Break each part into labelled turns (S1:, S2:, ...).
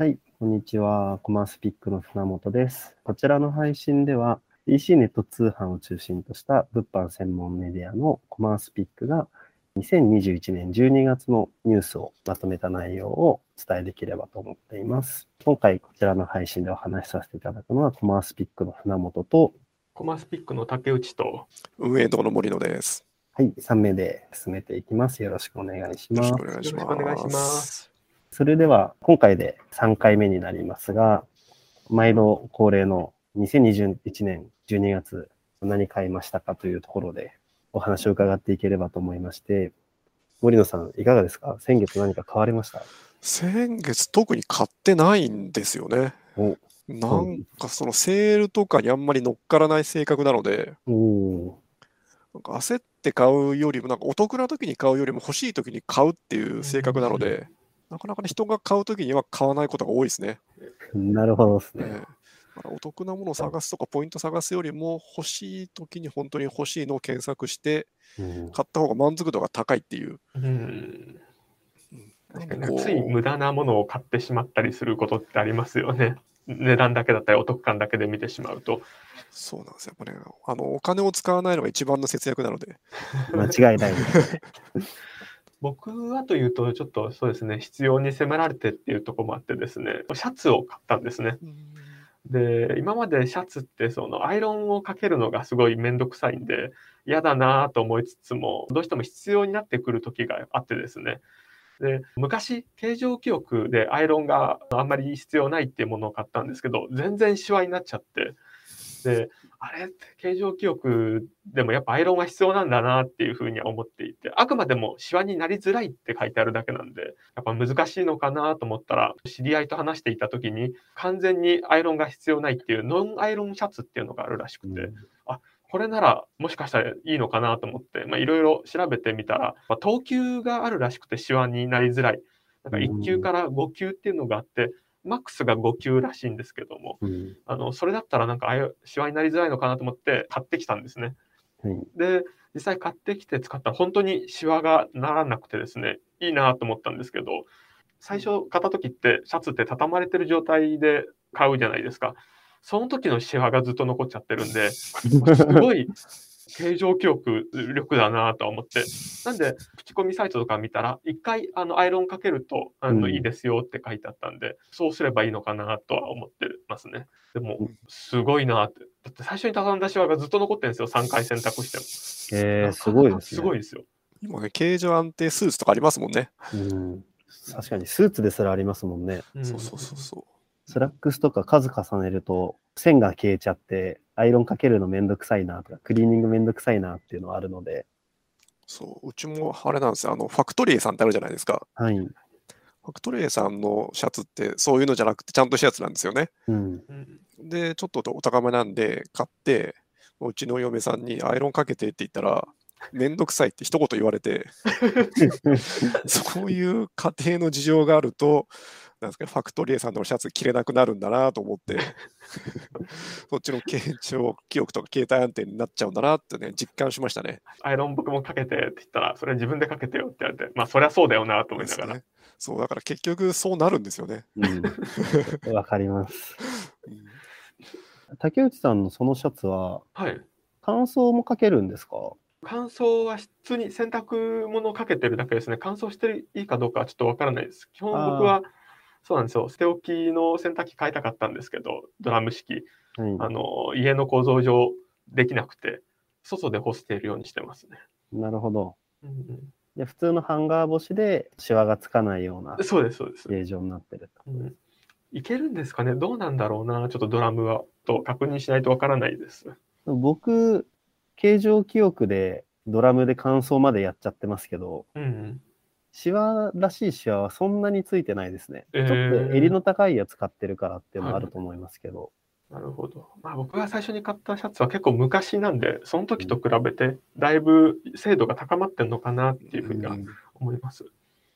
S1: はい、こんにちは。コマースピックの船本です。こちらの配信では、EC ネット通販を中心とした物販専門メディアのコマースピックが2021年12月のニュースをまとめた内容をお伝えできればと思っています。今回こちらの配信でお話しさせていただくのはコマースピックの船本と、
S2: コマスピックの竹内と、
S3: 運営堂の森野です。
S1: はい、3名で進めていきます。よろしくお願いします
S3: しくお。願いし
S2: よろしくお願いし
S3: ま。
S2: す。
S1: それでは今回で3回目になりますが、毎度恒例の2021年12月何買いましたかというところでお話を伺っていければと思いまして、森野さんいかがですか？先月何か買われました？
S3: 先月特に買ってないんですよね。
S1: お
S3: なんかそのセールとかにあんまり乗っからない性格なので、なんか焦って買うよりも、なんかお得な時に買うよりも欲しい時に買うっていう性格なので、なかなかね、人が買う時には買わないことが多いですね。
S1: なるほどです
S3: ええ
S1: ね。
S3: だからお得なものを探すとか、ポイント探すよりも、欲しい時に本当に欲しいのを検索して、
S1: うん
S3: 買った方が満足度が高いっていう。
S2: うん。確かに
S3: こう
S2: つい無駄なものを買ってしまったりすることってありますよね。値段だけだったりお得感だけで見てしまうと。
S3: そうなんですよ。やっぱね、あの、お金を使わないのが一番の節約なので。
S1: 間違いないですね。
S2: 僕はというと、ちょっとそうですね、必要に迫られてっていうところもあってですね、シャツを買ったんですね。で、今までシャツってそのアイロンをかけるのがすごいめんどくさいんで、嫌だなと思いつつも、どうしても必要になってくる時があってですね。で、昔、形状記憶でアイロンがあんまり必要ないっていうものを買ったんですけど、全然シワになっちゃって、で、あれ？って形状記憶でもやっぱアイロンが必要なんだなっていうふうには思っていて、あくまでもシワになりづらいって書いてあるだけなんで、やっぱ難しいのかなと思ったら、知り合いと話していた時に、完全にアイロンが必要ないっていうノンアイロンシャツっていうのがあるらしくて、これならもしかしたらいいのかなと思って、まあ、いろいろ調べてみたら、まあ、等級があるらしくてシワになりづらい。なんか1級から5級っていうのがあって、マックスが5級らしいんですけども、
S1: うん
S2: あのそれだったらなんかああいうシワになりづらいのかなと思って買ってきたんですね。
S1: はい
S2: で、実際買ってきて使ったら本当にシワがならなくてですね、いいなと思ったんですけど、最初買った時ってシャツって畳まれてる状態で買うじゃないですか。その時のシワがずっと残っちゃってるんで、すごい形状記憶力だなとは思って。なんで、口コミサイトとか見たら、一回あのアイロンかけるとあの、
S1: うん
S2: いいですよって書いてあったんで、そうすればいいのかなとは思ってますね。でも
S1: うん、
S2: すごいなって。だって最初に畳んだシワがずっと残ってるんですよ、3回洗濯しても。
S1: えー、すごいですね。
S2: すごいですよ。
S3: 今ね、形状安定スーツとかありますもんね。
S1: うん確かにスーツですらありますもんね。
S2: うん
S3: そうそうそうそ
S1: スラックスとか数重ねると線が消えちゃってアイロンかけるのめんどくさいなとかクリーニングめんどくさいなっていうのはあるので、
S3: う。そう、うちもあれなんですよ。あの、ファクトリエさんってあるじゃないですか。
S1: はい。
S3: ファクトリエさんのシャツってそういうのじゃなくてちゃんとしたやつなんですよね。
S1: うん。
S2: うん
S3: で、ちょっとお高めなんで買って、うちの嫁さんにアイロンかけてって言ったら、めんどくさいって一言言われて、そういう家庭の事情があると、なんですかね、ファクトリエさんのシャツ着れなくなるんだなと思って、そっちの形状記憶とか携帯安定になっちゃうんだなってね、実感しましたね。
S2: アイロン僕もかけてって言ったら、それ自分でかけてよって言われて、まあそりゃそうだよなと思いながら。
S3: ねそう、だから結局そうなるんですよね。
S1: うん。わかります。
S3: うん
S1: 竹内さんのそのシャツは
S2: はい。
S1: 乾燥もかけるんですか？
S2: 乾燥は普通に洗濯物をかけてるだけですね。乾燥していいかどうかはちょっとわからないです。基本僕は、そうなんですよ。捨て置きの洗濯機買いたかったんですけど、ドラム式。
S1: はい。
S2: あの、家の構造上できなくて、外で干しているようにしてますね。
S1: なるほど。
S2: うんうん
S1: で普通のハンガー干しでシワがつかないような
S2: そうです、そうです。
S1: 形状になってると。
S2: うんいけるんですかね？どうなんだろうな？ちょっとドラムはと確認しないとわからないです。
S1: 僕、形状記憶でドラムで乾燥までやっちゃってますけど、
S2: うんうん。
S1: シワらしいシワはそんなについてないですね。
S2: えー
S1: ちょっと襟の高いやつ買ってるからっていうのもあると思いますけど。
S2: なるほど。まあ僕が最初に買ったシャツは結構昔なんで、その時と比べてだいぶ精度が高まってんのかなっていうふうには
S3: うん
S2: 思います。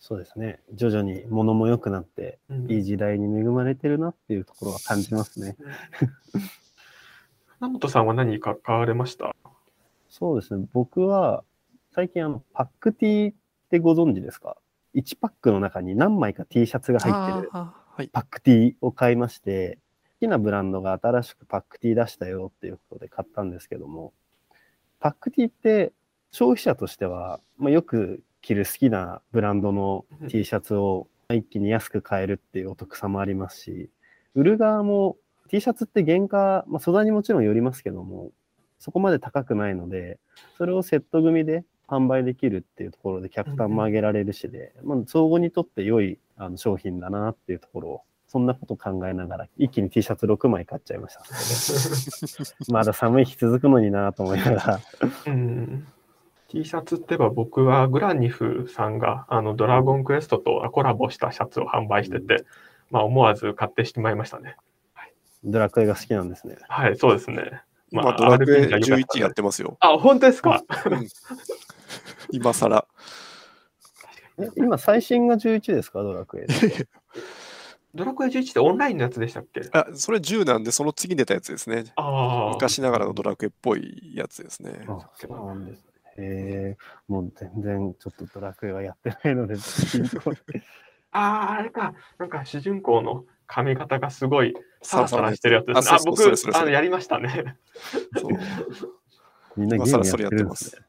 S1: そうですね。徐々に物も良くなって、
S2: うん
S1: いい時代に恵まれてるなっていうところは感じますね。
S2: 船 本さんは何か買われました？
S1: そうですね。僕は最近あのパック T ってご存知ですか ?1 パックの中に何枚か T シャツが入ってるパックティーを買いまして、好きなブランドが新しくパックティー出したよっていうことで買ったんですけども、パックティーって消費者としては、まあ、よく着る好きなブランドの T シャツを一気に安く買えるっていうお得さもありますし、売る側も T シャツって原価、まあ、素材にもちろんよりますけども、そこまで高くないので、それをセット組で販売できるっていうところで客単も上げられるしで、まあ、相互にとって良いあの商品だなっていうところを、そんなこと考えながら、一気に T シャツ6枚買っちゃいました。まだ寒い日続くのになと思いながら。
S2: うん、T シャツってば僕はグラニフさんがあのドラゴンクエストとコラボしたシャツを販売してて、まあ、思わず買ってしまいましたね。
S1: ドラクエが好きなんですね。
S2: はい、そうですね。ま
S3: 今、
S2: あ
S3: ドラクエ
S2: RPG が良かった
S3: 11やってますよ。
S2: あ、本当ですか？
S3: 今更。
S1: え今、最新が11ですか、ドラクエ。
S2: ドラクエ11ってオンラインのやつでしたっけ？
S3: あ、それ10なんで、その次に出たやつですね。
S2: ああ。
S3: 昔ながらのドラクエっぽいやつですね。
S1: あそうなんですえ、もう全然ちょっとドラクエはやってないので、
S2: ああ、あれか。なんか主人公の髪型がすごいサラサラしてるやつですね。
S3: あ
S2: 僕
S3: それそれそれ
S2: あのやりましたね。
S3: そう
S1: みんなゲームやってるんですね。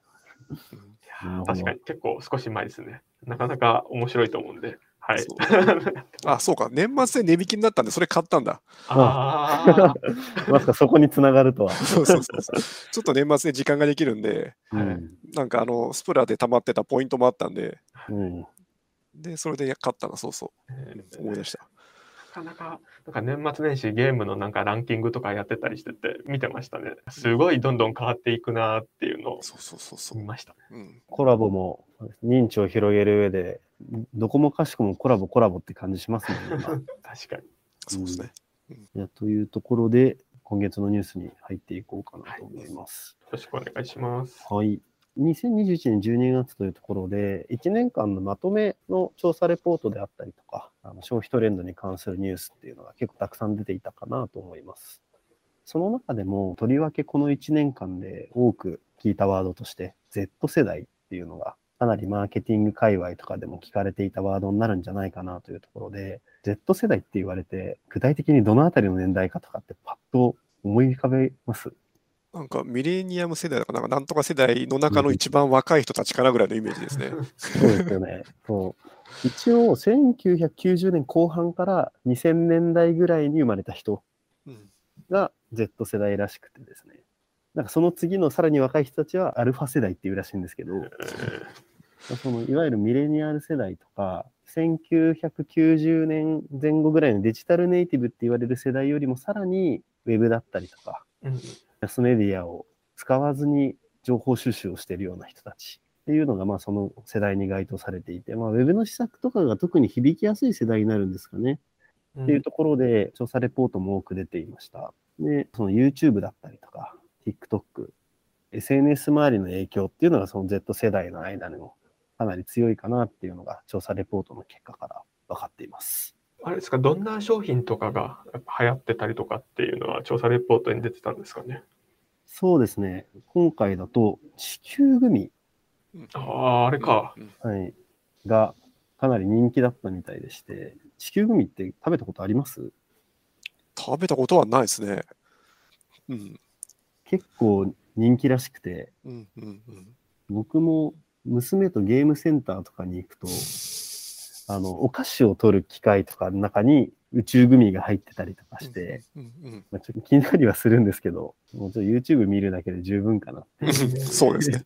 S2: いやー確かに結構少し前ですね。なかなか面白いと思うんで。はい。
S3: あ、そうか。年末で値引きになったんで、それ買ったんだ。
S2: ああ。
S1: まさかそこにつながるとは。
S3: そうそうそうそう。ちょっと年末で時間ができるんで、
S1: うん
S3: なんかあの、スプラで溜まってたポイントもあったんで、
S1: うん
S3: で、それで買ったの、そうそう。思い出した。
S2: なかなか、なんか年末年始ゲームのなんかランキングとかやってたりしてて見てましたね。すごいどんどん変わっていくなっていうのを
S3: そうそうそうそう。
S2: 見ました。
S3: うん、
S1: コラボも認知を広げる上で、どこもかしこもコラボコラボって感じしますね。今
S2: 確かに。
S3: そうですね。
S1: いやというところで、今月のニュースに入っていこうかなと思います。
S2: よろしくお願いします。
S1: はい。2021年12月というところで、1年間のまとめの調査レポートであったりとか、あの消費トレンドに関するニュースっていうのが結構たくさん出ていたかなと思います。その中でも、とりわけこの1年間で多く聞いたワードとして、Z 世代っていうのが、かなりマーケティング界隈とかでも聞かれていたワードになるんじゃないかなというところで、Z 世代って言われて、具体的にどのあたりの年代かとかってパッと思い浮かべます？
S3: なんかミレニアム世代とか、なんかなんとか世代の中の一番若い人たちかなぐらいのイメージですね。
S1: そうですよね。そう一応、1990年後半から2000年代ぐらいに生まれた人
S3: うん
S1: が Z 世代らしくてですね。なんかその次のさらに若い人たちはアルファ世代っていうらしいんですけど、そのいわゆるミレニアル世代とか、1990年前後ぐらいのデジタルネイティブって言われる世代よりもさらにウェブだったりとか、
S2: うん
S1: マスメディアを使わずに情報収集をしているような人たちっていうのが、まあ、その世代に該当されていて、まあ、ウェブの施策とかが特に響きやすい世代になるんですかね。
S2: うん
S1: っていうところで、調査レポートも多く出ていました。で、その YouTube だったりとか、TikTok、SNS 周りの影響っていうのが、その Z 世代の間にもかなり強いかなっていうのが、調査レポートの結果から分かっています。
S2: あれですか、どんな商品とかが流行ってたりとかっていうのは調査レポートに出てたんですかね。
S1: そうですね。今回だと、地球グミ、
S2: ああ、あれか。
S3: うん
S1: はい、がかなり人気だったみたいでして、地球グミって食べたことあります？
S3: 食べたことはないですね。うん。
S1: 結構人気らしくて、
S3: うんうんうん。
S1: 僕も娘とゲームセンターとかに行くと、あの、お菓子を取る機械とかの中に宇宙グミが入ってたりとかして、まあ、ちょっと気になりはするんですけど、もうちょっと YouTube 見るだけで十分かな。
S3: うんそうですね。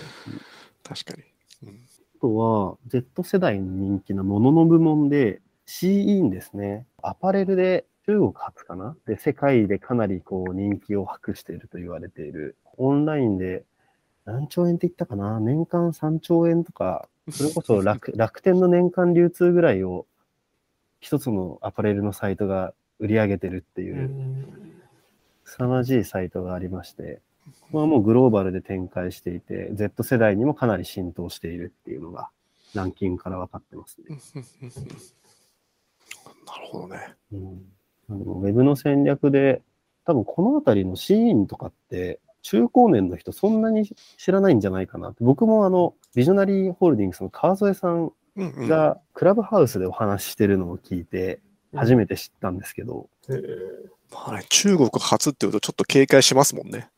S3: 確かに。うん
S1: あとは、Z 世代の人気なものの部門で、CE ですね。アパレルで中国初かな？で、世界でかなりこう人気を博していると言われている。オンラインで何兆円って言ったかな？年間3兆円とか、それこそ楽楽天の年間流通ぐらいを一つのアパレルのサイトが売り上げてるっていうう、
S2: ん
S1: 凄まじいサイトがありまして、ここはもうグローバルで展開していて、Z 世代にもかなり浸透しているっていうのが、ランキングから分かってますね。
S3: なるほどね。
S1: うん、ウェブの戦略で、多分このあたりのシーンとかって、中高年の人そんなに知らないんじゃないかなって。僕もあの、ビジョナリーホールディングスの川添さんがクラブハウスでお話ししてるのを聞いて、初めて知ったんですけど、
S2: えー
S3: まあね、中国初っていうとちょっと警戒しますもんね。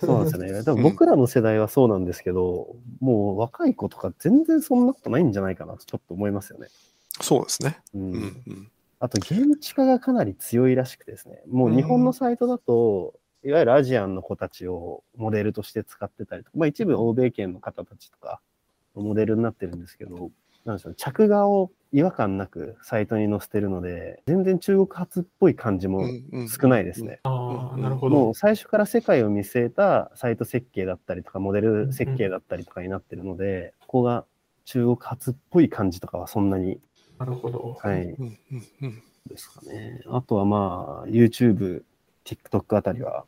S1: そうなんですよね。でも僕らの世代はそうなんですけど、もう若い子とか全然そんなことないんじゃないかなとちょっと思いますよね。
S3: そうですね。
S1: うん
S3: うんうん。
S1: あと、現地化がかなり強いらしくてですね、もう日本のサイトだと、いわゆるアジアンの子たちをモデルとして使ってたりとか、まあ一部欧米圏の方たちとか、モデルになってるんですけど、なんでしょうね、着画を違和感なくサイトに載せてるので、全然中国発っぽい感じも少ないですね。
S2: ああ、なるほ
S1: も
S2: ど。
S1: う最初から世界を見据えたサイト設計だったりとか、モデル設計だったりとかになってるので、ここが中国発っぽい感じとかはそんなに、
S2: なるほど。
S1: はい、
S3: うんうんうん
S1: ですかね。あとはまあ、YouTube、TikTok あたりは、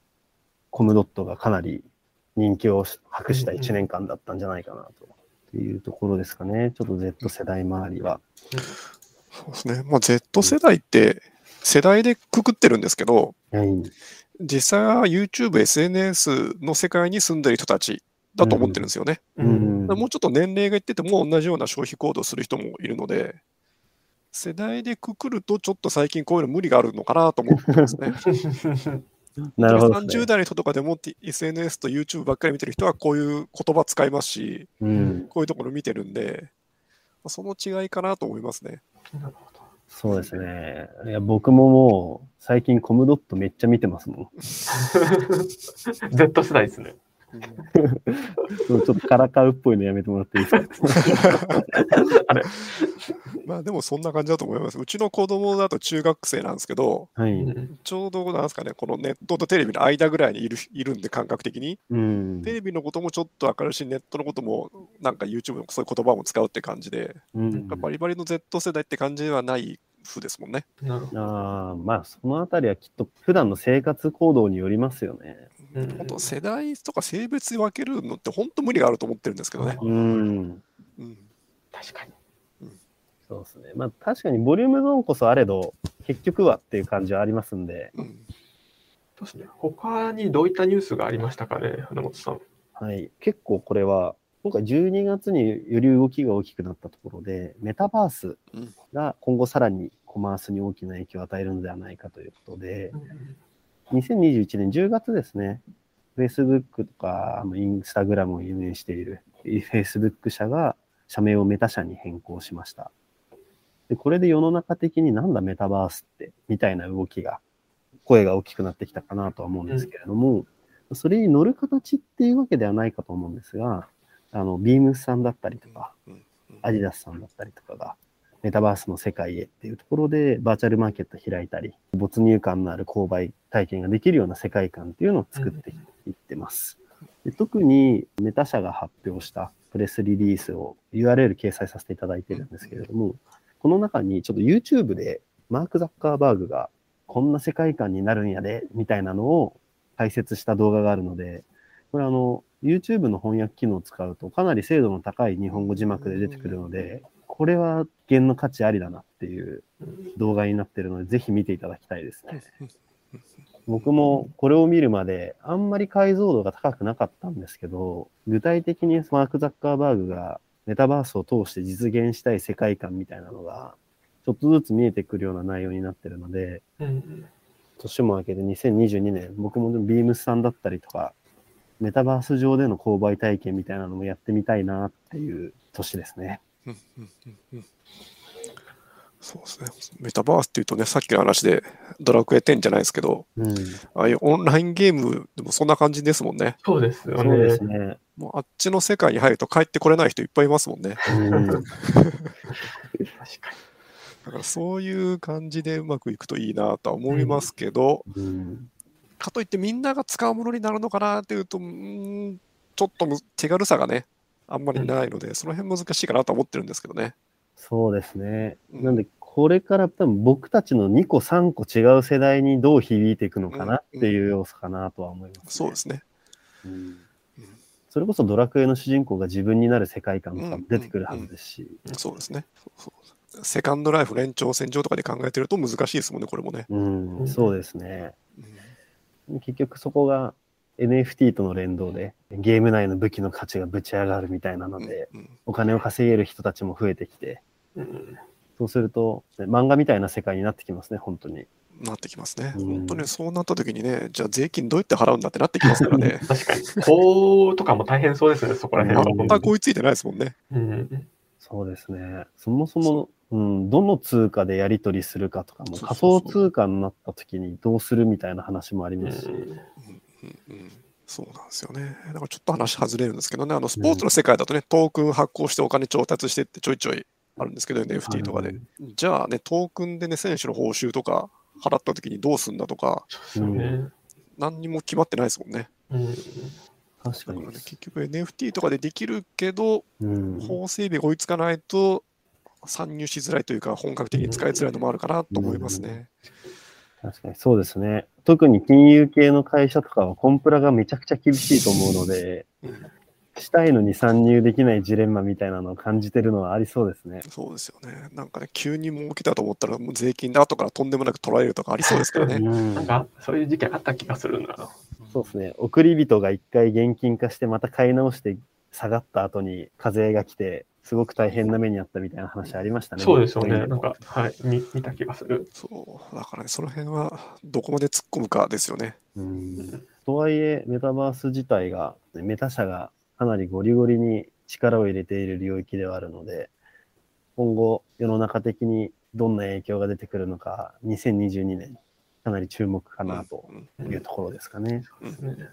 S1: コムドットがかなり人気を博した1年間だったんじゃないかなと。っていうところですかね。ちょっと Z 世代周りは。
S3: そうですね。まあ、Z 世代って世代でくくってるんですけど、
S1: はい。
S3: 実際は YouTube、SNS の世界に住んでる人たちだと思ってるんですよね。
S2: う
S1: うん
S2: ん。
S3: もうちょっと年齢がいってても同じような消費行動をする人もいるので、世代でくくるとちょっと最近こういうの無理があるのかなと思ってますね。
S1: なるほどです
S3: 30
S1: ね。
S3: 代の人とかでも SNS と YouTube ばっかり見てる人はこういう言葉使いますし、
S1: うん。
S3: こういうところ見てるんで、まあその違いかなと思いますね。
S2: なるほど。
S1: そうですね。いや、僕ももう、最近コムドットめっちゃ見てますもん。
S2: Z 世代ですね。
S1: ちょっとからかうっぽいのやめてもらっていいですか？
S2: あれ。
S3: まあでもそんな感じだと思います。うちの子供だと中学生なんですけど、
S1: はい。
S2: うん
S3: ちょうどなんですかね、このネットとテレビの間ぐらいにいるいるんで、感覚的に。
S1: うん。
S3: テレビのこともちょっと明るいし、ネットのことも、なんか YouTube のそういう言葉も使うって感じで、
S1: うん
S3: バリバリの Z 世代って感じではない風ですもんね。
S2: なるほど。
S1: ああ、まあ、そのあたりはきっと普段の生活行動によりますよね。
S2: うん
S3: 本当世代とか性別に分けるのって本当無理があると思ってるんですけどね。
S1: うん。
S3: うん
S2: 確かに。
S1: そうですね。まあ、確かにボリュームゾーンこそあれど、結局はっていう感じはありますんで、
S3: うん
S2: そうですね。他にどういったニュースがありましたかね、花本さん。
S1: はい。結構これは、今回12月により動きが大きくなったところで、メタバース
S3: うん
S1: が今後さらにコマースに大きな影響を与えるのではないかということで、2021年10月ですね、Facebook とか Instagram を運営している Facebook 社が社名をメタ社に変更しました。でこれで世の中的になんだメタバースってみたいな動きが、声が大きくなってきたかなとは思うんですけれども、それに乗る形っていうわけではないかと思うんですが、あの、ビームスさんだったりとか、
S3: うんうん
S1: アディダスさんだったりとかが、メタバースの世界へっていうところでバーチャルマーケット開いたり、没入感のある購買体験ができるような世界観っていうのを作っていってます。で特にメタ社が発表したプレスリリースを URL 掲載させていただいてるんですけれども、この中にちょっと YouTube でマーク・ザッカーバーグがこんな世界観になるんやで、みたいなのを解説した動画があるので、これあの、YouTube の翻訳機能を使うとかなり精度の高い日本語字幕で出てくるので、これは原の価値ありだなっていう動画になってるので、ぜひ見ていただきたいですね。僕もこれを見るまであんまり解像度が高くなかったんですけど、具体的にマーク・ザッカーバーグがメタバースを通して実現したい世界観みたいなのが、ちょっとずつ見えてくるような内容になってるので、
S2: うん
S1: 年も明けて2022年、僕もビームスさんだったりとか、メタバース上での購買体験みたいなのもやってみたいなっていう年ですね。
S3: そうですね。メタバースっていうとね、さっきの話でドラクエ10じゃないですけど、
S1: うん。
S3: ああいうオンラインゲームでもそんな感じですもんね。
S2: そうですよ
S1: そうで
S2: ね
S1: す。ね。
S3: もうあっちの世界に入ると帰ってこれない人いっぱいいますもんね。
S1: うん。
S2: 確 か
S3: だからそういう感じでうまくいくといいなとは思いますけど、
S1: うん
S3: かといってみんなが使うものになるのかなっていうと、んちょっとむ手軽さがね、あんまりないので、その辺難しいかなと思ってるんですけどね。
S1: そうですね。
S3: うん。
S1: なんで、これから多分僕たちの2個3個違う世代にどう響いていくのかなっていう要素かなとは思います、ね。
S3: そうですね。
S1: うん。それこそドラクエの主人公が自分になる世界観とかも出てくるはずですし、
S3: そうですね。そうそうセカンドライフの延長線上とかで考えてると難しいですもんね、これもね。
S1: うん。
S2: うん。
S1: そうですね。
S3: うん。
S1: 結局そこが NFT との連動でゲーム内の武器の価値がぶち上がるみたいなので、
S3: うん。
S1: お金を稼げる人たちも増えてきて、
S2: うん
S1: そうすると、ね漫画みたいな世界になってきますね、本当に。
S3: なってきますね。
S1: うん
S3: 本当にそうなった時にね、じゃあ税金どうやって払うんだってなってきますからね。
S2: 確かに。法とかも大変そうですね、そこら辺は。
S3: 全く追いついてないですもんね。
S2: うん。
S1: そうですね。そもそも、うん、どの通貨でやり取りするかとかも、仮想通貨になった時にどうするみたいな話もあり
S2: うん
S1: ますし。
S3: うんうんそうなんですよね。だからちょっと話外れるんですけどね、あのスポーツの世界だとね、トークン発行してお金調達してってちょいちょいあるんですけど、NFT とかで。じゃあね、トークンでね、選手の報酬とか払った時にどうすんだとか。何にも決まってないですもんね。
S2: うん。
S1: 確かに。
S3: 結局 NFT とかでできるけど、
S1: うん、
S3: 法整備が追いつかないと参入しづらいというか、本格的に使いづらいのもあるかなと思いますね。
S1: 確かにそうですね。特に金融系の会社とかはコンプラがめちゃくちゃ厳しいと思うので、したいのに参入できないジレンマみたいなのを感じてるのはありそうですね。
S3: そうですよね。なんかね、急に儲けたと思ったら、もう税金で後からとんでもなく取られるとかありそうですからね。
S1: うん
S2: なんか、そういう時期あった気がするな。
S1: そうですね。送り人が一回現金化してまた買い直して下がった後に課税が来て、すごく大変な目にあったみたいな話ありましたね。
S2: そうですよね。
S1: 僕
S2: なんか、はい。見見た気がする。
S3: そう、だからね、その辺はどこまで突っ込むかですよね。
S1: うんとはいえ、メタバース自体が、ねメタ社がかなりゴリゴリに力を入れている領域ではあるので、今後、世の中的にどんな影響が出てくるのか、2022年、かなり注目かなと
S3: うん
S1: いうところですかね。
S2: ね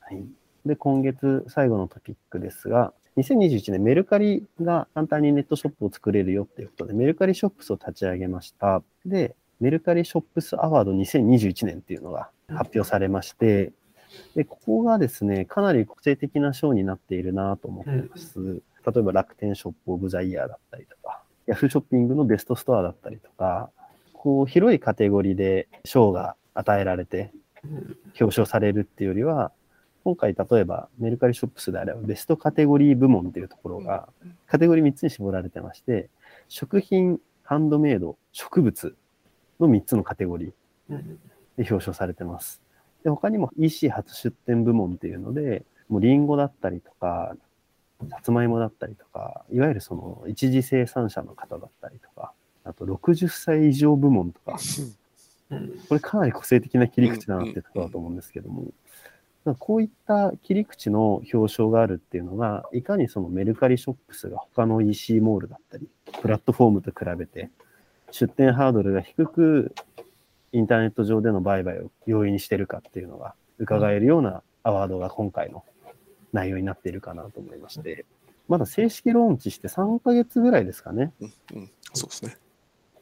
S1: はい、で、今月最後のトピックですが、2021年メルカリが簡単にネットショップを作れるよっていうことで、メルカリショップスを立ち上げました。で、メルカリショップスアワード2021年っていうのが発表されまして、で、ここがですね、かなり個性的な賞になっているなと思ってます。例えば楽天ショップオブザイヤーだったりとか、ヤフーショッピングのベストストアだったりとか、こう広いカテゴリーで賞が与えられて
S2: うん
S1: 表彰されるっていうよりは、今回例えばメルカリショップスであればベストカテゴリー部門っていうところが、カテゴリー3つに絞られてまして、食品、ハンドメイド、植物の3つのカテゴリー
S2: うん
S1: で表彰されてます。で、他にも EC 初出店部門っていうので、もうリンゴだったりとか、さつまいもだったりとか、いわゆるその一次生産者の方だったりとか、あと60歳以上部門とか、
S2: うん。
S1: これかなり個性的な切り口だなってところだと思うんですけども、こういった切り口の表彰があるっていうのが、いかにそのメルカリショップスが他の EC モールだったり、プラットフォームと比べて、出店ハードルが低く、インターネット上での売買を容易にしてるかっていうのが伺えるようなアワードが今回の内容になっているかなと思いまして、まだ正式ローンチして3ヶ月ぐらいですかね。
S3: うんうん、そうですね。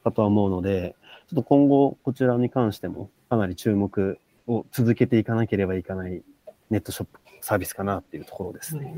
S1: かとは思うので、ちょっと今後こちらに関してもかなり注目を続けていかなければいけないネットショップサービスかなっていうところですね。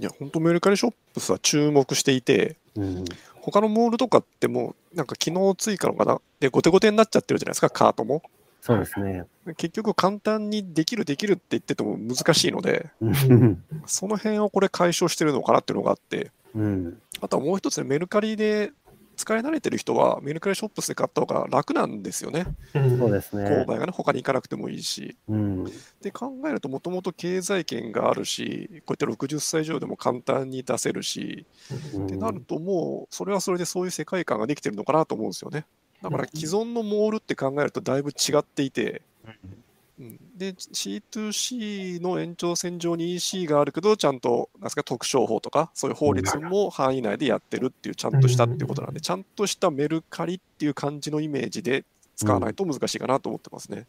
S3: いや、本当メルカリショップスは注目していて、
S1: うん、
S3: 他のモールとかってもう、なんか機能追加のかな？で、後手後手になっちゃってるじゃないですか、カートも。
S1: そうですね。
S3: 結局簡単にできるできるって言ってても難しいので、
S1: うん
S3: その辺をこれ解消してるのかなっていうのがあって、
S1: うん、
S3: あとはもう一つね、メルカリで使い慣れてる人は、メルカリショップスで買った方が楽なんですよね。
S2: うん
S1: そうですね
S3: 購。買がね、他に行かなくてもいいし。
S1: うん、
S3: で考えると、もともと経済圏があるし、こうやって60歳以上でも簡単に出せるし、
S1: うん
S3: ってなると、もうそれはそれでそういう世界観ができてるのかなと思うんですよね。だから既存のモールって考えるとだいぶ違っていて、うんで C2C の延長線上に EC があるけど、ちゃんとなんですか特商法とか、そういう法律も範囲内でやってるっていう、ちゃんとしたっていうことなんで、ちゃんとしたメルカリっていう感じのイメージで使わないと難しいかなと思ってますね。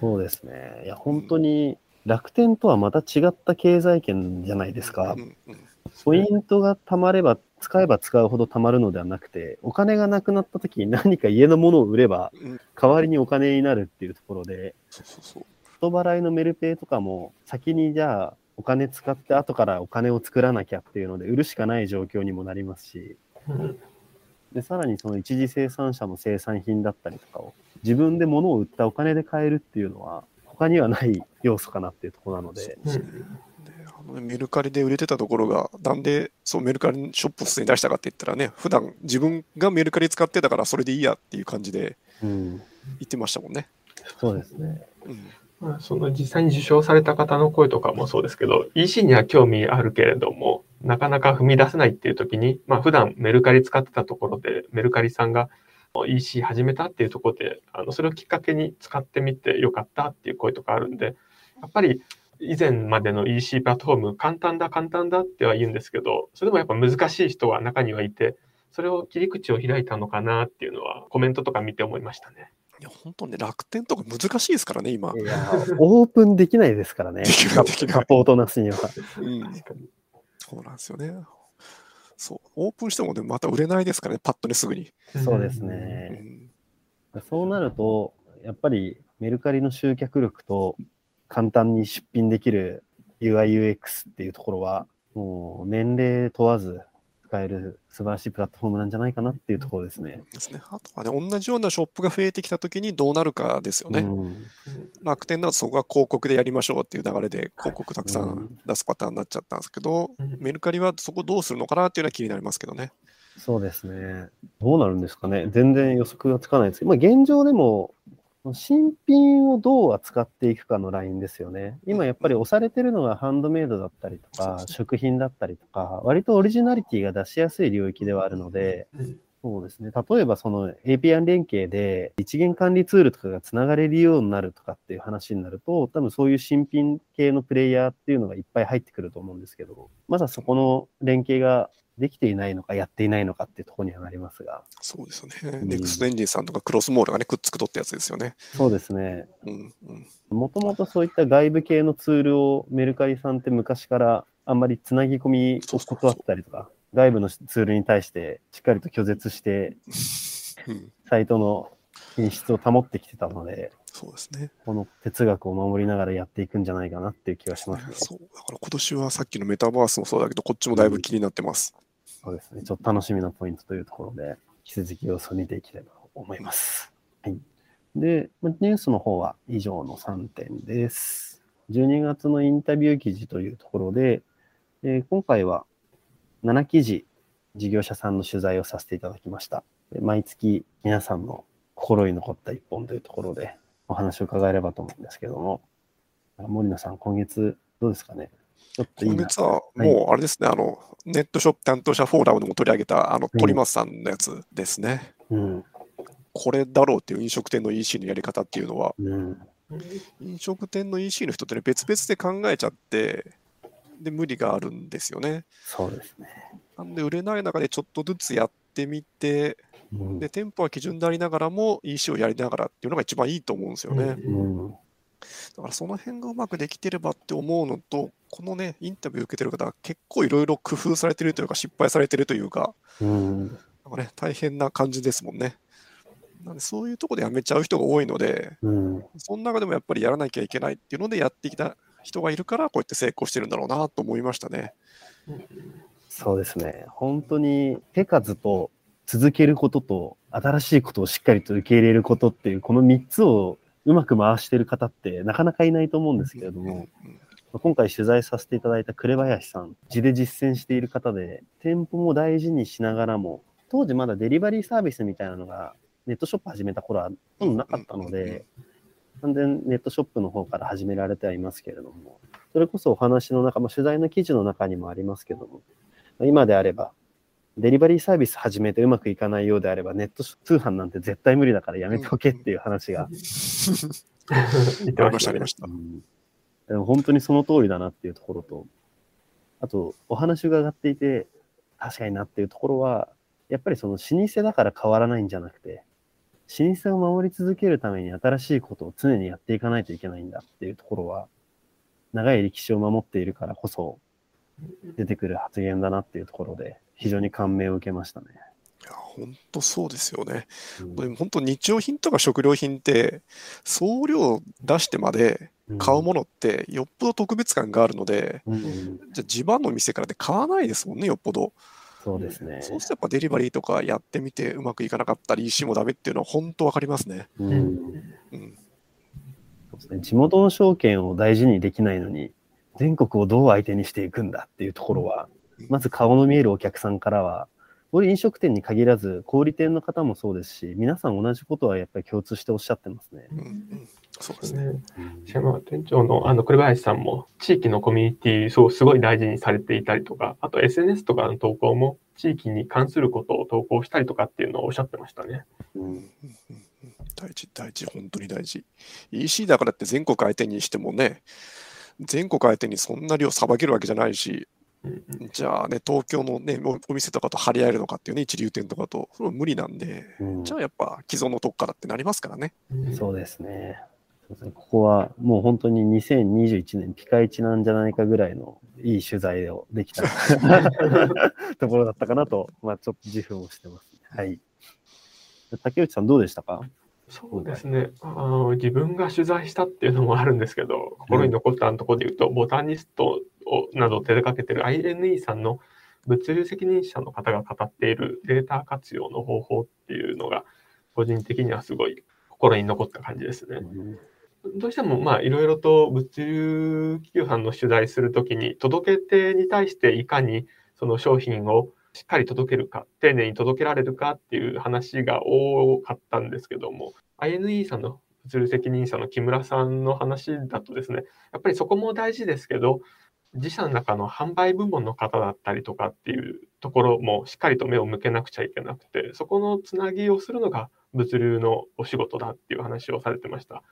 S1: そうですね。いや、本当に楽天とはまた違った経済圏じゃないですか
S3: う。んうん
S1: ポイントが貯まれば、使えば使うほど貯まるのではなくて、お金がなくなった時に何か家のものを売れば、
S3: うん。
S1: 代わりにお金になるっていうところで、
S3: そうそうそう。
S1: 人払いのメルペイとかも、先にじゃあ、お金使って後からお金を作らなきゃっていうので、売るしかない状況にもなりますし、
S2: うん。
S1: で、さらにその一次生産者の生産品だったりとかを、自分で物を売ったお金で買えるっていうのは、他にはない要素かなっていうところなので、
S3: メルカリで売れてたところが、なんでそうメルカリショップスに出したかって言ったらね、普段自分がメルカリ使ってたからそれでいいやっていう感じで
S1: うん、
S3: 言ってましたもんね。
S1: そうですね。
S3: うん
S2: まあ、その実際に受賞された方の声とかもそうですけど、EC には興味あるけれども、なかなか踏み出せないっていう時に、まあ普段メルカリ使ってたところで、メルカリさんが EC 始めたっていうところで、あのそれをきっかけに使ってみてよかったっていう声とかあるんで、やっぱり以前までの EC プラットフォーム、簡単だ、簡単だっては言うんですけど、それでもやっぱ難しい人は中にはいて、それを切り口を開いたのかなっていうのは、コメントとか見て思いましたね。
S3: いや、本当ね、楽天とか難しいですからね、今。
S1: オープンできないですからね。
S3: できないできない
S1: サポートなしには。
S3: うん、
S2: 確かに。
S3: そうなんですよね。そう、オープンしてもね、また売れないですからね、パッとね、すぐに。
S1: そうです
S3: う
S1: ね。
S3: ん、
S1: そうなると、やっぱりメルカリの集客力と簡単に出品できる UI、UX っていうところは、もう年齢問わず使える素晴らしいプラットフォームなんじゃないかなっていうところですね。
S3: ですね。あとはね、同じようなショップが増えてきたときにどうなるかですよね。
S1: うん
S3: 楽天だとそこは広告でやりましょうっていう流れで広告たくさ
S1: うんん
S3: 出すパターンになっちゃったんですけど、
S2: うん
S3: メルカリはそこどうするのかなっていうのは気になりますけどね。
S1: そうですね。どうなるんですかね。全然予測がつかないですけど、まあ、現状でも、新品をどう扱っていくかのラインですよね。今やっぱり押されてるのがハンドメイドだったりとか食品だったりとか、割とオリジナリティが出しやすい領域ではあるので、
S2: うん
S1: そうですね。例えばその API 連携で一元管理ツールとかがつながれるようになるとかっていう話になると、多分そういう新品系のプレイヤーっていうのがいっぱい入ってくると思うんですけど、まだそこの連携ができていないのかやっていないのかっていうところにはなりますが、
S3: そうですよね。
S1: うん
S3: ネクストエンジンさんとかクロスモールがね、くっつくとってやつですよね。
S1: そうですね。もともとそういった外部系のツールをメルカリさんって昔からあんまりつなぎ込みを断ったりとか、外部のツールに対してしっかりと拒絶して、
S3: うん、
S1: サイトの品質を保ってきてたので、
S3: そうですね。
S1: この哲学を守りながらやっていくんじゃないかなっていう気がしますね。
S3: そう。だから今年はさっきのメタバースもそうだけど、こっちもだいぶ気になってます。
S1: そうですね。ちょっと楽しみなポイントというところで、引き続き様子を見ていければと思います。はい。で、まニュースの方は以上の3点です。12月のインタビュー記事というところで、えー今回は7記事、事業者さんの取材をさせていただきました。で毎月皆さんの心に残った一本というところでお話を伺えればと思うんですけども、森野さん、今月どうですかね？ちょっと。
S3: 今月はもうあれですね、あの、ネットショップ担当者フォーラムでも取り上げた、あの、
S1: うん
S3: 鳥松さんのやつですね。
S1: うん。
S3: これだろうっていう飲食店の EC のやり方っていうのは、
S1: うん。
S3: 飲食店の EC の人ってね、別々で考えちゃって、で、無理があるんですよね。
S1: そうですね。
S3: なんで、売れない中でちょっとずつやってみて、
S1: うん
S3: で、店舗は基準でありながらも EC をやりながらっていうのが一番いいと思うんですよね。
S1: うん。
S3: だからその辺がうまくできてればって思うのと、このね、インタビュー受けてる方は結構いろいろ工夫されてるというか、失敗されてるというか、
S1: うん。
S3: なんかね、大変な感じですもんね。なんでそういうところでやめちゃう人が多いので、
S1: うん。
S3: その中でもやっぱりやらなきゃいけないっていうのでやってきた人がいるから、こうやって成功してるんだろうなと思いましたね。
S1: そうですね。本当に手数と続けることと新しいことをしっかりと受け入れることっていうこの3つをうまく回してる方ってなかなかいないと思うんですけれども、
S3: うん
S1: 今回取材させていただいた紅林さん、地で実践している方で、店舗も大事にしながらも、当時まだデリバリーサービスみたいなのがネットショップ始めた頃はほとんどなかったので、完全ネットショップの方から始められてはいますけれども、それこそお話の中、まあ、取材の記事の中にもありますけども、今であれば、デリバリーサービス始めてうまくいかないようであれば、ネット通販なんて絶対無理だからやめておけっていう話が、
S2: 言ってましたね
S3: ましたありま。した
S1: う。んでも本当にその通りだなっていうところと、あと、お話伺っていて、確かになっていうところは、やっぱりその老舗だから変わらないんじゃなくて、老舗を守り続けるために新しいことを常にやっていかないといけないんだっていうところは、長い歴史を守っているからこそ出てくる発言だなっていうところで、非常に感銘を受けましたね。
S3: いや本当そうですよね。
S1: うん
S3: でも本当日用品とか食料品って送料出してまで買うものってよっぽど特別感があるので、
S1: うんうん
S3: じゃあ地場の店からで買わないですもんね、よっぽど。
S1: そうですね。
S3: そうするとやっぱデリバリーとかやってみてうまくいかなかったり、EC もダメっていうのは本当わかりますね。
S1: うん
S3: うん。
S1: そうですね、地元の証券を大事にできないのに、全国をどう相手にしていくんだっていうところは、まず顔の見えるお客さんからは、これ飲食店に限らず、小売店の方もそうですし、皆さん同じことはやっぱり共通しておっしゃってますね。
S3: うんうんそうで
S2: です
S3: ね。
S2: ね。しかも店長のあの栗林さんも地域のコミュニティそうすごい大事にされていたりとか、あと SNS とかの投稿も地域に関することを投稿したりとかっていうのをおっしゃってましたね。
S1: うん
S3: 大事、大事、本当に大事。EC だからって全国相手にしてもね、全国相手にそんな量さばけるわけじゃないし、じゃあね、東京のね、おお店とかと張り合えるのかっていうね、一流店とかと、それは無理なんで、
S1: うん
S3: じゃあやっぱ既存のとこからってなりますからね。
S2: うん
S1: そうですね。そうですねここはもう本当に2021年ピカイチなんじゃないかぐらいのいい取材をできた ところだったかなと、まあちょっと自負をしてます、はい。竹内さんどうでしたか？
S2: そうですねあの。自分が取材したっていうのもあるんですけど、心に残ったところで言うと、ボタニストをなどを手掛けてる INE さんの物流責任者の方が語っているデータ活用の方法っていうのが、個人的にはすごい心に残った感じですね。どうしてもまあいろいろと物流企業さんの取材するときに届け手に対していかにその商品をしっかり届けるか丁寧に届けられるかっていう話が多かったんですけども INE さんの物流責任者の木村さんの話だとですねやっぱりそこも大事ですけど自社の中の販売部門の方だったりとかっていうところもしっかりと目を向けなくちゃいけなくてそこのつなぎをするのが物流のお仕事だっていう話をされてました。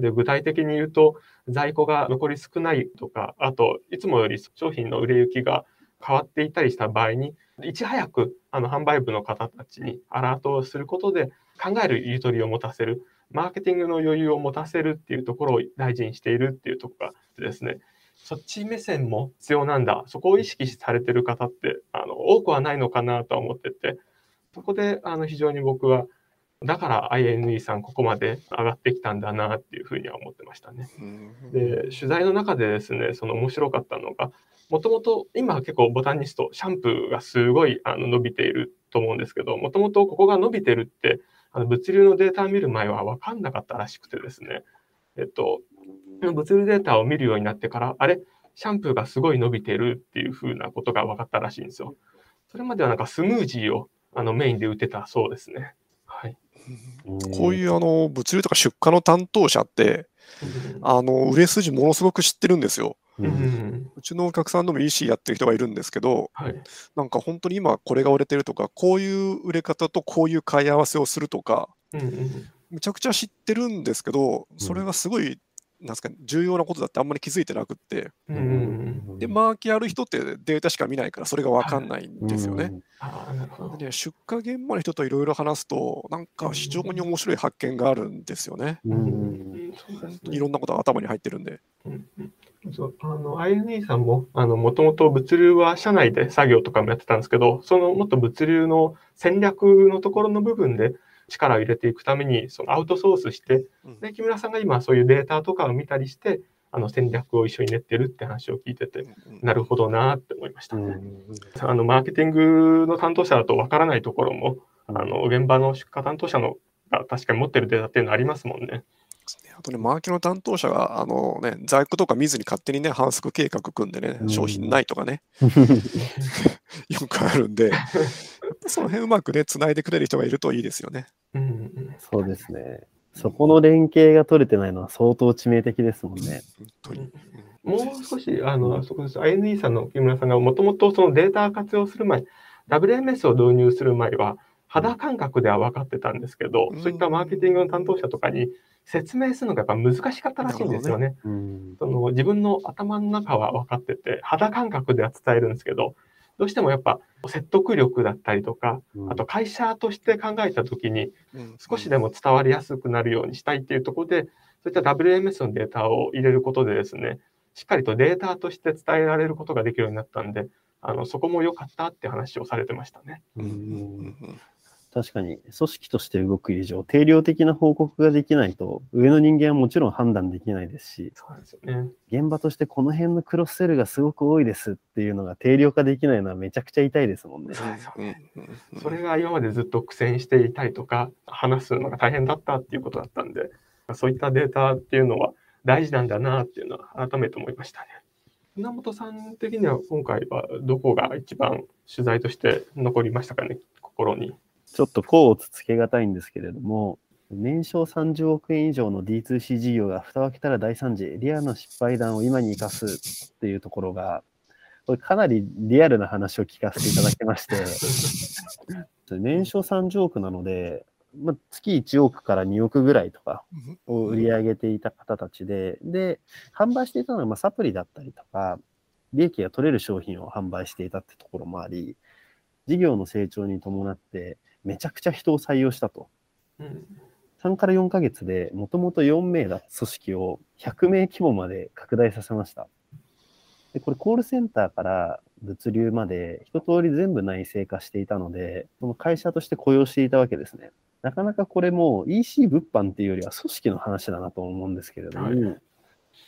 S2: で具体的に言うと在庫が残り少ないとかあといつもより商品の売れ行きが変わっていたりした場合にいち早くあの販売部の方たちにアラートをすることで考えるゆとりを持たせるマーケティングの余裕を持たせるっていうところを大事にしているっていうところがですね。そっち目線も必要なんだ。そこを意識されてる方ってあの多くはないのかなとは思っててそこであの非常に僕はだから INE さんここまで上がってきたんだなっていうふうには思ってましたね。
S3: うん
S2: で取材の中でですねその面白かったのがもともと今は結構ボタニストシャンプーがすごいあの伸びていると思うんですけどもともとここが伸びてるってあの物流のデータを見る前は分かんなかったらしくてですねえっと物流データを見るようになってからあれ？シャンプーがすごい伸びてるっていうふうなことが分かったらしいんですよ。それまではなんかスムージーをあのメインで売ってたそうですね。はい。
S3: こういうあの物流とか出荷の担当者って、あの売れ筋ものすごく知ってるんですよ。
S1: う
S3: ちのお客さんでも EC やってる人がいるんですけど、
S2: はい。
S3: なんか本当に今これが売れてるとか、こういう売れ方とこういう買い合わせをするとか。むちゃくちゃ知ってるんですけど、それがすごい、なんですかね、重要なことだってあんまり気づいてなくって、
S2: うんうん。
S3: で、マーケある人ってデータしか見ないから、それが分かんないんですよね。
S2: ああ、なるほど。
S3: で出荷現場の人といろいろ話すと、なんか非常に面白い発見があるんですよね。
S1: う
S2: うんん。そうですね
S3: いろんなことが頭に入ってるんで。
S2: うんうんそうあの INE さんももともと物流は社内で作業とかもやってたんですけどそのもっと物流の戦略のところの部分で力を入れていくためにそのアウトソースして
S3: うん。
S2: で木村さんが今そういうデータとかを見たりしてあの戦略を一緒に練ってるって話を聞いててなるほどなって思いました、
S1: うん
S2: あのマーケティングの担当者だとわからないところもあの現場の出荷担当者のが確かに持ってるデータっていうのありますもんね。
S3: あとね、マーケの担当者が、あのね、在庫とか見ずに勝手にね、反則計画組んでね
S1: う、ん。
S3: 商品ないとかね、よくあるんで、その辺うまくね、つないでくれる人がいるといいですよね。
S2: うんうん
S1: そうですね。そこの連携が取れてないのは相当致命的ですもんね。
S3: 本当に。
S2: もう少し、あの、そこです。INE さんの木村さんがもともとそのデータ活用する前、WMS を導入する前は、肌感覚では分かってたんですけど、
S3: うん
S2: そういったマーケティングの担当者とかに説明するのがやっぱ難しかったらしいんですよね。
S1: うん
S2: その自分の頭の中は分かってて、肌感覚では伝えるんですけど、どうしてもやっぱ説得力だったりとか、あと会社として考えたときに、
S3: うん。
S2: 少しでも伝わりやすくなるようにしたいっていうところで、そういった WMS のデータを入れることでですね、しっかりとデータとして伝えられることができるようになったんで、あのそこも良かったって話をされてましたね。
S3: うん
S1: 確かに、組織として動く以上、定量的な報告ができないと、上の人間はもちろん判断できないですし、
S2: そうなんですよね。
S1: 現場としてこの辺のクロスセルがすごく多いですっていうのが定量化できないのはめちゃくちゃ痛いですもんね。
S2: そうですよねそれが今までずっと苦戦していたりとか、話すのが大変だったっていうことだったんで、そういったデータっていうのは大事なんだなっていうのは改めて思いましたね。船本さん的には今回はどこが一番取材として残りましたかね、心に。
S1: ちょっとこうつつけがたいんですけれども、年商30億円以上の D2C 事業が蓋を開けたら大惨事、リアルな失敗談を今に生かすっていうところが、これかなりリアルな話を聞かせていただきまして、年商30億なので、まあ、月1億から2億ぐらいとかを売り上げていた方たちで、で、販売していたのはまあサプリだったりとか、利益が取れる商品を販売していたってところもあり、事業の成長に伴ってめちゃくちゃ人を採用したと。
S2: うん
S1: 3から4ヶ月でもともと4名だった組織を100名規模まで拡大させました。でこれコールセンターから物流まで一通り全部内製化していたので、その会社として雇用していたわけですね。なかなかこれも EC 物販っていうよりは組織の話だなと思うんですけれども、
S2: はい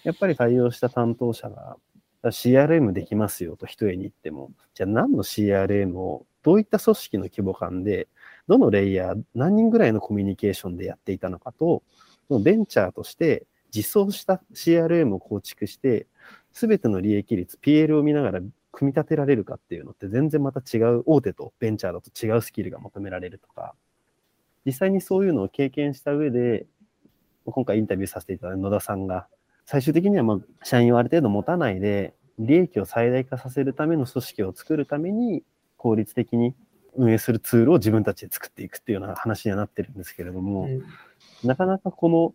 S1: やっぱり採用した担当者が CRM できますよと一重に言っても、じゃあ何の CRM をどういった組織の規模感で、どのレイヤー、何人ぐらいのコミュニケーションでやっていたのかと、そのベンチャーとして実装した CRM を構築して、すべての利益率、PL を見ながら組み立てられるかっていうのって全然また違う、大手とベンチャーだと違うスキルが求められるとか、実際にそういうのを経験した上で、今回インタビューさせていただいた野田さんが、最終的にはまあ社員をある程度持たないで、利益を最大化させるための組織を作るために、効率的に運営するツールを自分たちで作っていくっていうような話にはなってるんですけれども、
S2: うん
S1: なかなかこの、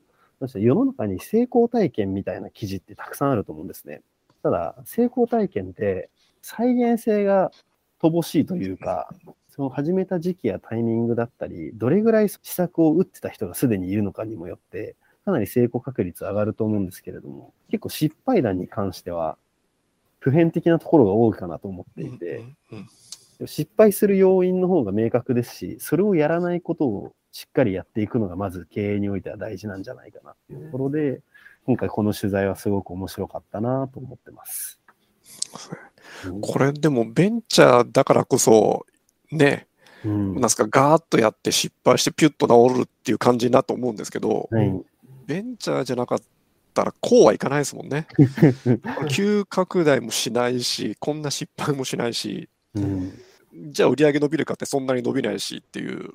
S1: 世の中に成功体験みたいな記事ってたくさんあると思うんですね。ただ、成功体験って再現性が乏しいというか、その始めた時期やタイミングだったり、どれぐらい施策を打ってた人がすでにいるのかにもよって、かなり成功確率上がると思うんですけれども、結構失敗談に関しては、普遍的なところが多いかなと思っていて、
S3: うんうん
S1: 失敗する要因の方が明確ですし、それをやらないことをしっかりやっていくのがまず経営においては大事なんじゃないかなっていうところで、今回この取材はすごく面白かったなと思ってます。うん
S3: これでもベンチャーだからこそね、
S1: うん。
S3: なんすかガーッとやって失敗してピュッと治るっていう感じだと思うんですけど、
S1: はい。
S3: ベンチャーじゃなかったらこうはいかないですもんね。急拡大もしないし、こんな失敗もしないし、
S1: うん
S3: じゃあ売り上げ伸びるかってそんなに伸びないしっていう、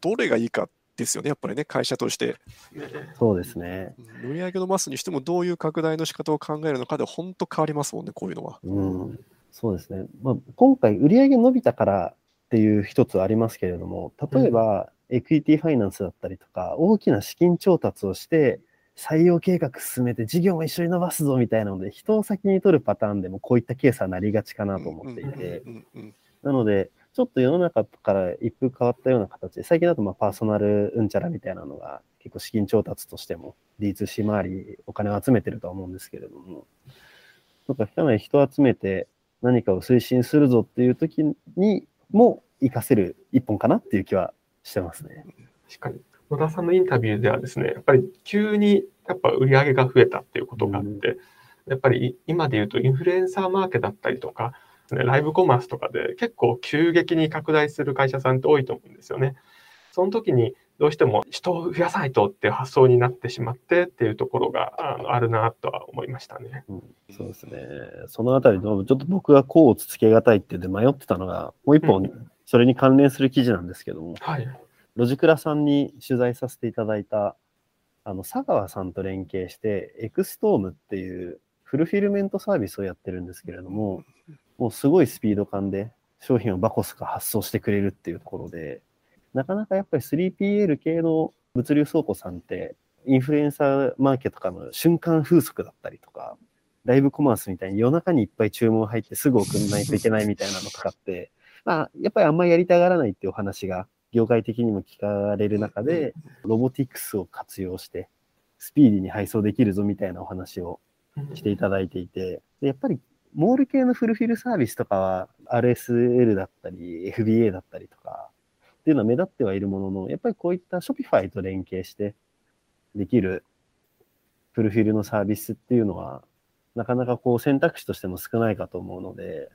S3: どれがいいかですよね、やっぱりね、会社として。
S2: ね
S1: そうですね。
S3: うん売り上げ伸ばすにしてもどういう拡大の仕方を考えるのかで本当変わりますもんね、こういうのは。
S1: うん、そうですね。まあ、今回、売上伸びたからっていう一つありますけれども、例えば、エクイティファイナンスだったりとか、大きな資金調達をして、採用計画進めて事業も一緒に伸ばすぞみたいなので、人を先に取るパターンでもこういったケースはなりがちかなと思っていて、
S3: うんうん
S1: なので、ちょっと世の中から一風変わったような形で、最近だとまあパーソナルうんちゃらみたいなのが結構資金調達としても D2C 周りお金を集めてるとは思うんですけれども、なんかかなり人を集めて何かを推進するぞっていう時にも活かせる一本かなっていう気はしてますね。
S2: 確かに。野田さんのインタビューではですね、やっぱり急にやっぱ売り上げが増えたっていうことがあって、やっぱり今で言うとインフルエンサーマーケだったりとか、ねライブコマースとかで結構急激に拡大する会社さんって多いと思うんですよね。その時にどうしても人を増やさないとっていう発想になってしまってっていうところがあのあるなとは思いましたね。
S1: うんそうですね。そのあたりの、ちょっと僕がこうつつけがたいってで迷ってたのが、もう一
S2: う
S1: 本、それに関連する記事なんですけども、
S2: はい。
S1: ロジクラさんに取材させていただいた、あの、佐川さんと連携して、エクストームっていうフルフィルメントサービスをやってるんですけれども、もうすごいスピード感で商品をバコスカ発送してくれるっていうところで、なかなかやっぱり 3PL 系の物流倉庫さんって、インフルエンサーマーケットとかの瞬間風速だったりとか、ライブコマースみたいに夜中にいっぱい注文入ってすぐ送んないといけないみたいなのとかって、まあ、やっぱりあんまりやりたがらないっていうお話が業界的にも聞かれる中で、ロボティクスを活用して、スピーディーに配送できるぞみたいなお話をしていただいていて、やっぱりモール系のフルフィルサービスとかは RSL だったり FBA だったりとかっていうのは目立ってはいるものの、やっぱりこういった Shopify と連携してできるフルフィルのサービスっていうのは、なかなかこう選択肢としても少ないかと思うので、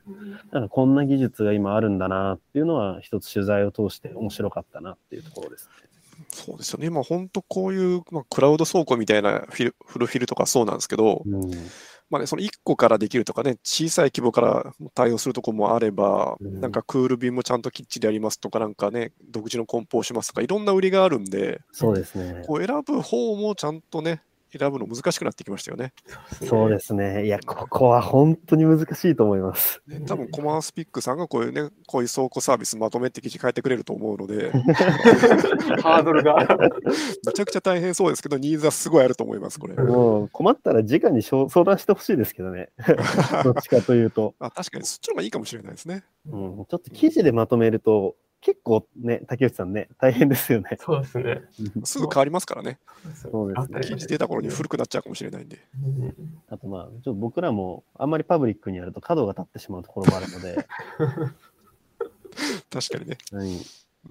S1: なんかこんな技術が今あるんだなっていうのは一つ取材を通して面白かったなっていうところですね。
S3: そうですよね。今本当こういう、まあ、クラウド倉庫みたいなフィルフルフィルとかそうなんですけど、
S1: うん。
S3: まあね、その1個からできるとかね、小さい規模から対応するとこもあれば、
S1: うん
S3: なんかクール便もちゃんときっちりやりますとか、なんかね、独自の梱包しますとか、いろんな売りがあるんで、
S1: そうですね。
S3: こう選ぶ方もちゃんとね、選ぶの難しくなってきましたよね。
S1: そうですね。いや、ここは本当に難しいと思います。
S3: ね多分コマースピックさんがこういうね、こういう倉庫サービスまとめって記事書いてくれると思うので、
S2: ハードルが。
S3: めちゃくちゃ大変そうですけど、ニーズはすごいあると思います、これ。
S1: もう困ったら直にしょ相談してほしいですけどね。どっちかというと。
S3: あ確かにそっちの方がいいかもしれないですね。
S1: うん、ちょっと記事でまとめると、結構ね、竹内さんね、大変ですよね。
S2: そうですね。
S3: すぐ変わりますからね。
S1: そうですね
S3: 記事出た頃に古くなっちゃうかもしれないんで。
S2: うん
S1: あとまあ、ちょっと僕らもあんまりパブリックにやると角が立ってしまうところもあるので、
S3: 確かにね。
S1: はい、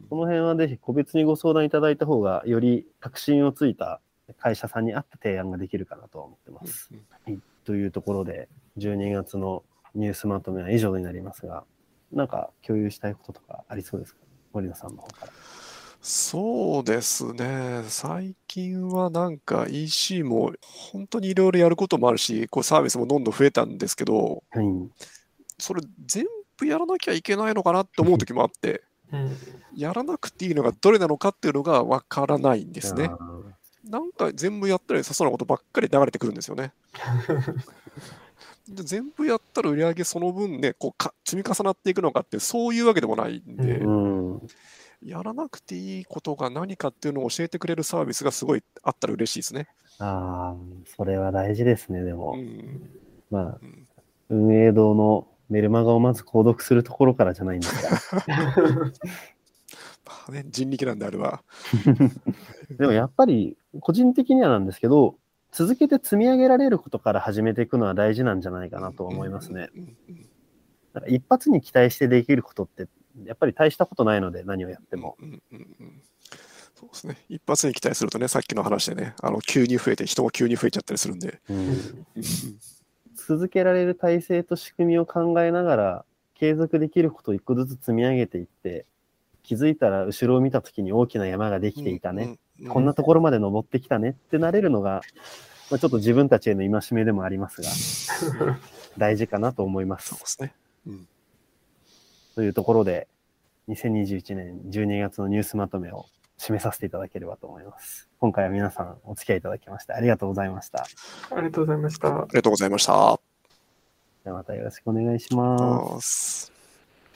S1: その辺はぜひ個別にご相談いただいた方が、より確信をついた会社さんに合った提案ができるかなとは思ってます。はい、というところで、12月のニュースまとめは以上になりますが、なんか共有したいこととかありそうですか？森野さんの方から。
S3: そうですね。最近はなんか EC も本当にいろいろやることもあるし、こうサービスもどんどん増えたんですけど、
S1: はい。
S3: それ全部やらなきゃいけないのかなって思う時もあって、
S2: うん
S3: やらなくていいのがどれなのかっていうのがわからないんですねなんか全部やったら良さそうなことばっかり流れてくるんですよね。で全部やったら売り上げその分ね、こうか積み重なっていくのかってそういうわけでもないんで、
S1: うん。
S3: やらなくていいことが何かっていうのを教えてくれるサービスがすごいあったら嬉しいですね。
S1: ああ、それは大事ですね、で
S3: う
S1: も。
S3: ん
S1: まあ
S3: うん、
S1: 運営堂のメルマガをまず購読するところからじゃないんですか。
S3: まあね、人力なんであれば。
S1: でもやっぱり、個人的にはなんですけど、続けて積み上げられることから始めていくのは大事なんじゃないかなと思いますね。か一発に期待してできることって、やっぱり大したことないので、何をやっても。
S3: そうですね。一発に期待するとね、さっきの話でね、あの急に増えて、人も急に増えちゃったりするんで。
S1: うん続けられる体制と仕組みを考えながら、継続できることを一個ずつ積み上げていって、気づいたら後ろを見た時に大きな山ができていたね。
S3: うんうん
S1: こんなところまで登ってきたねってなれるのが、まあ、ちょっと自分たちへの戒めでもありますが、大事かなと思います
S3: そうで。すね。
S1: というところで、2021年12月のニュースまとめを締めさせていただければと思います。今回は皆さんお付き合いいただきましてありがとうございました。
S2: ありがとうございました
S3: あ。りがとうございました。
S1: ではまたよろしくお願いし。
S3: ます